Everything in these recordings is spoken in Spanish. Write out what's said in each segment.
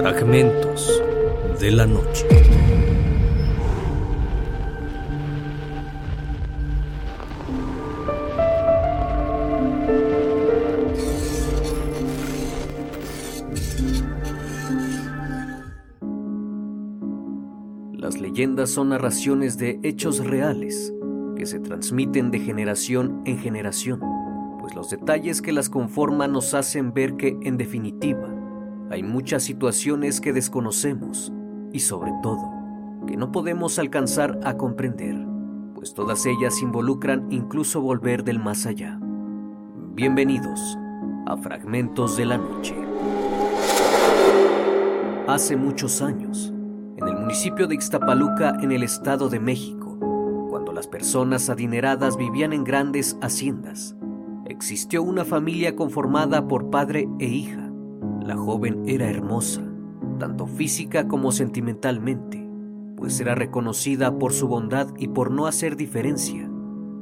Fragmentos de la noche. Las leyendas son narraciones de hechos reales que se transmiten de generación en generación, pues los detalles que las conforman nos hacen ver que, en definitiva, hay muchas situaciones que desconocemos y sobre todo que no podemos alcanzar a comprender, pues todas ellas involucran incluso volver del más allá. Bienvenidos a Fragmentos de la Noche. Hace muchos años, en el municipio de Ixtapaluca, en el Estado de México, cuando las personas adineradas vivían en grandes haciendas, existió una familia conformada por padre e hija la joven era hermosa, tanto física como sentimentalmente, pues era reconocida por su bondad y por no hacer diferencia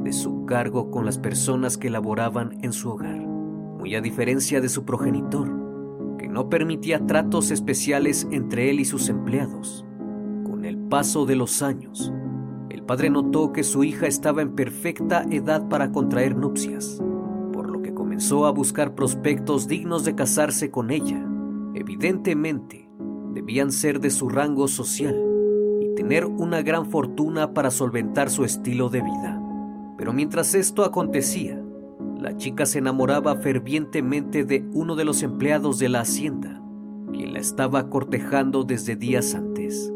de su cargo con las personas que laboraban en su hogar, muy a diferencia de su progenitor, que no permitía tratos especiales entre él y sus empleados. Con el paso de los años, el padre notó que su hija estaba en perfecta edad para contraer nupcias comenzó a buscar prospectos dignos de casarse con ella. Evidentemente, debían ser de su rango social y tener una gran fortuna para solventar su estilo de vida. Pero mientras esto acontecía, la chica se enamoraba fervientemente de uno de los empleados de la hacienda, quien la estaba cortejando desde días antes.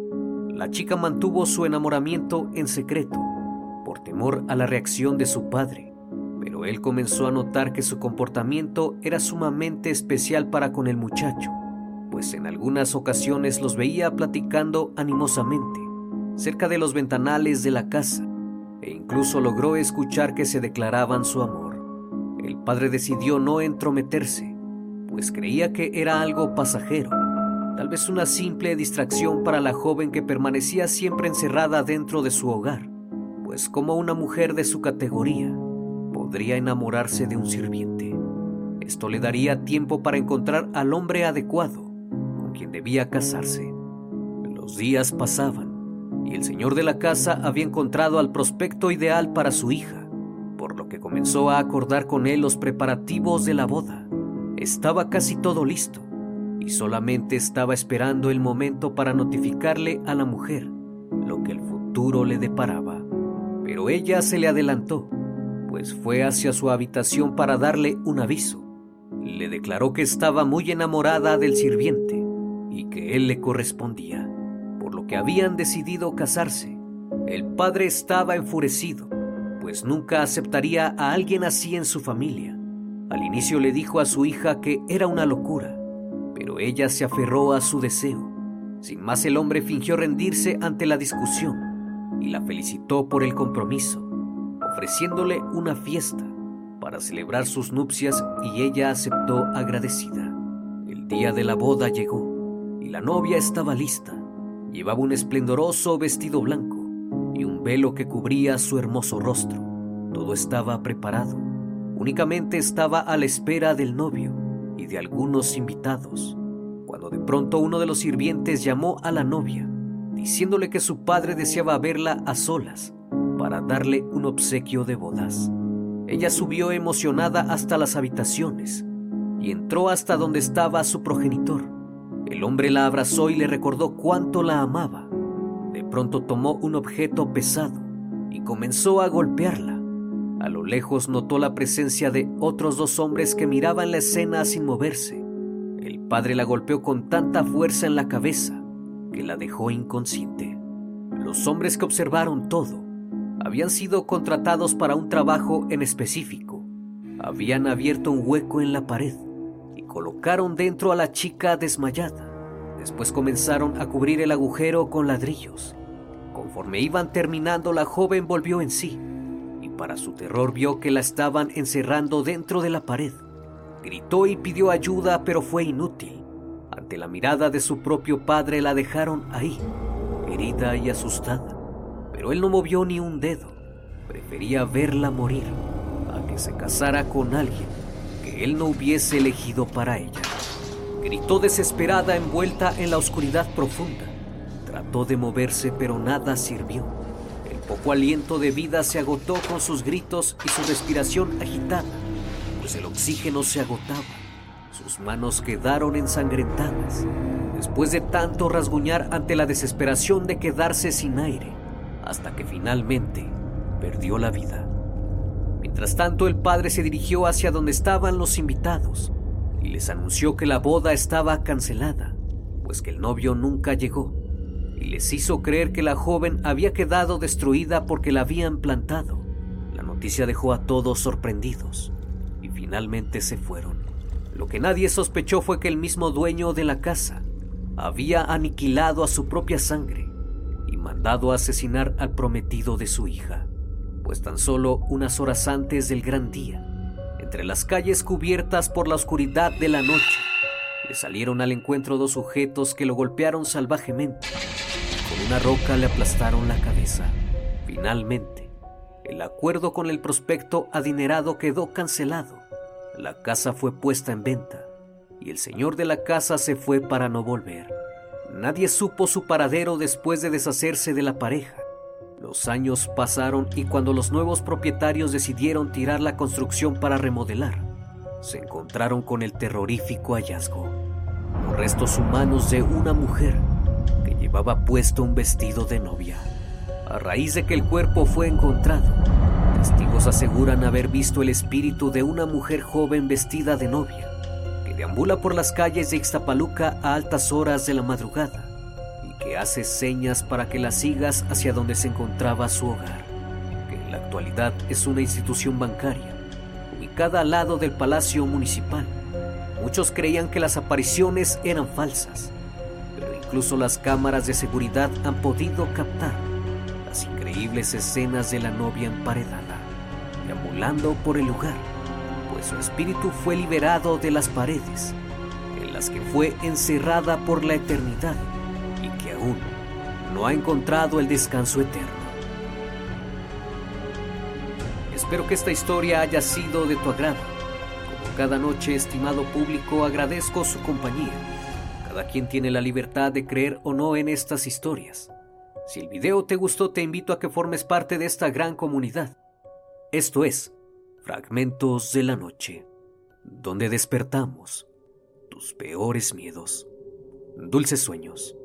La chica mantuvo su enamoramiento en secreto, por temor a la reacción de su padre, él comenzó a notar que su comportamiento era sumamente especial para con el muchacho, pues en algunas ocasiones los veía platicando animosamente cerca de los ventanales de la casa e incluso logró escuchar que se declaraban su amor. El padre decidió no entrometerse, pues creía que era algo pasajero, tal vez una simple distracción para la joven que permanecía siempre encerrada dentro de su hogar, pues como una mujer de su categoría, podría enamorarse de un sirviente. Esto le daría tiempo para encontrar al hombre adecuado con quien debía casarse. Los días pasaban y el señor de la casa había encontrado al prospecto ideal para su hija, por lo que comenzó a acordar con él los preparativos de la boda. Estaba casi todo listo y solamente estaba esperando el momento para notificarle a la mujer lo que el futuro le deparaba. Pero ella se le adelantó pues fue hacia su habitación para darle un aviso. Le declaró que estaba muy enamorada del sirviente y que él le correspondía, por lo que habían decidido casarse. El padre estaba enfurecido, pues nunca aceptaría a alguien así en su familia. Al inicio le dijo a su hija que era una locura, pero ella se aferró a su deseo. Sin más el hombre fingió rendirse ante la discusión y la felicitó por el compromiso ofreciéndole una fiesta para celebrar sus nupcias y ella aceptó agradecida. El día de la boda llegó y la novia estaba lista. Llevaba un esplendoroso vestido blanco y un velo que cubría su hermoso rostro. Todo estaba preparado. Únicamente estaba a la espera del novio y de algunos invitados, cuando de pronto uno de los sirvientes llamó a la novia, diciéndole que su padre deseaba verla a solas para darle un obsequio de bodas. Ella subió emocionada hasta las habitaciones y entró hasta donde estaba su progenitor. El hombre la abrazó y le recordó cuánto la amaba. De pronto tomó un objeto pesado y comenzó a golpearla. A lo lejos notó la presencia de otros dos hombres que miraban la escena sin moverse. El padre la golpeó con tanta fuerza en la cabeza que la dejó inconsciente. Los hombres que observaron todo habían sido contratados para un trabajo en específico. Habían abierto un hueco en la pared y colocaron dentro a la chica desmayada. Después comenzaron a cubrir el agujero con ladrillos. Conforme iban terminando, la joven volvió en sí y para su terror vio que la estaban encerrando dentro de la pared. Gritó y pidió ayuda, pero fue inútil. Ante la mirada de su propio padre la dejaron ahí, herida y asustada pero él no movió ni un dedo. Prefería verla morir a que se casara con alguien que él no hubiese elegido para ella. Gritó desesperada envuelta en la oscuridad profunda. Trató de moverse pero nada sirvió. El poco aliento de vida se agotó con sus gritos y su respiración agitada, pues el oxígeno se agotaba. Sus manos quedaron ensangrentadas, después de tanto rasguñar ante la desesperación de quedarse sin aire, hasta que finalmente perdió la vida. Mientras tanto, el padre se dirigió hacia donde estaban los invitados y les anunció que la boda estaba cancelada, pues que el novio nunca llegó, y les hizo creer que la joven había quedado destruida porque la habían plantado. La noticia dejó a todos sorprendidos y finalmente se fueron. Lo que nadie sospechó fue que el mismo dueño de la casa había aniquilado a su propia sangre mandado a asesinar al prometido de su hija, pues tan solo unas horas antes del gran día, entre las calles cubiertas por la oscuridad de la noche, le salieron al encuentro dos sujetos que lo golpearon salvajemente. Con una roca le aplastaron la cabeza. Finalmente, el acuerdo con el prospecto adinerado quedó cancelado. La casa fue puesta en venta y el señor de la casa se fue para no volver. Nadie supo su paradero después de deshacerse de la pareja. Los años pasaron y cuando los nuevos propietarios decidieron tirar la construcción para remodelar, se encontraron con el terrorífico hallazgo. Los restos humanos de una mujer que llevaba puesto un vestido de novia. A raíz de que el cuerpo fue encontrado, testigos aseguran haber visto el espíritu de una mujer joven vestida de novia, deambula por las calles de Ixtapaluca a altas horas de la madrugada que hace señas para que la sigas hacia donde se encontraba su hogar, que en la actualidad es una institución bancaria, ubicada al lado del Palacio Municipal. Muchos creían que las apariciones eran falsas, pero incluso las cámaras de seguridad han podido captar las increíbles escenas de la novia emparedada, deambulando por el lugar, pues su espíritu fue liberado de las paredes, en las que fue encerrada por la eternidad no ha encontrado el descanso eterno. Espero que esta historia haya sido de tu agrado. Como cada noche, estimado público, agradezco su compañía. Cada quien tiene la libertad de creer o no en estas historias. Si el video te gustó, te invito a que formes parte de esta gran comunidad. Esto es Fragmentos de la Noche, donde despertamos tus peores miedos. Dulces sueños.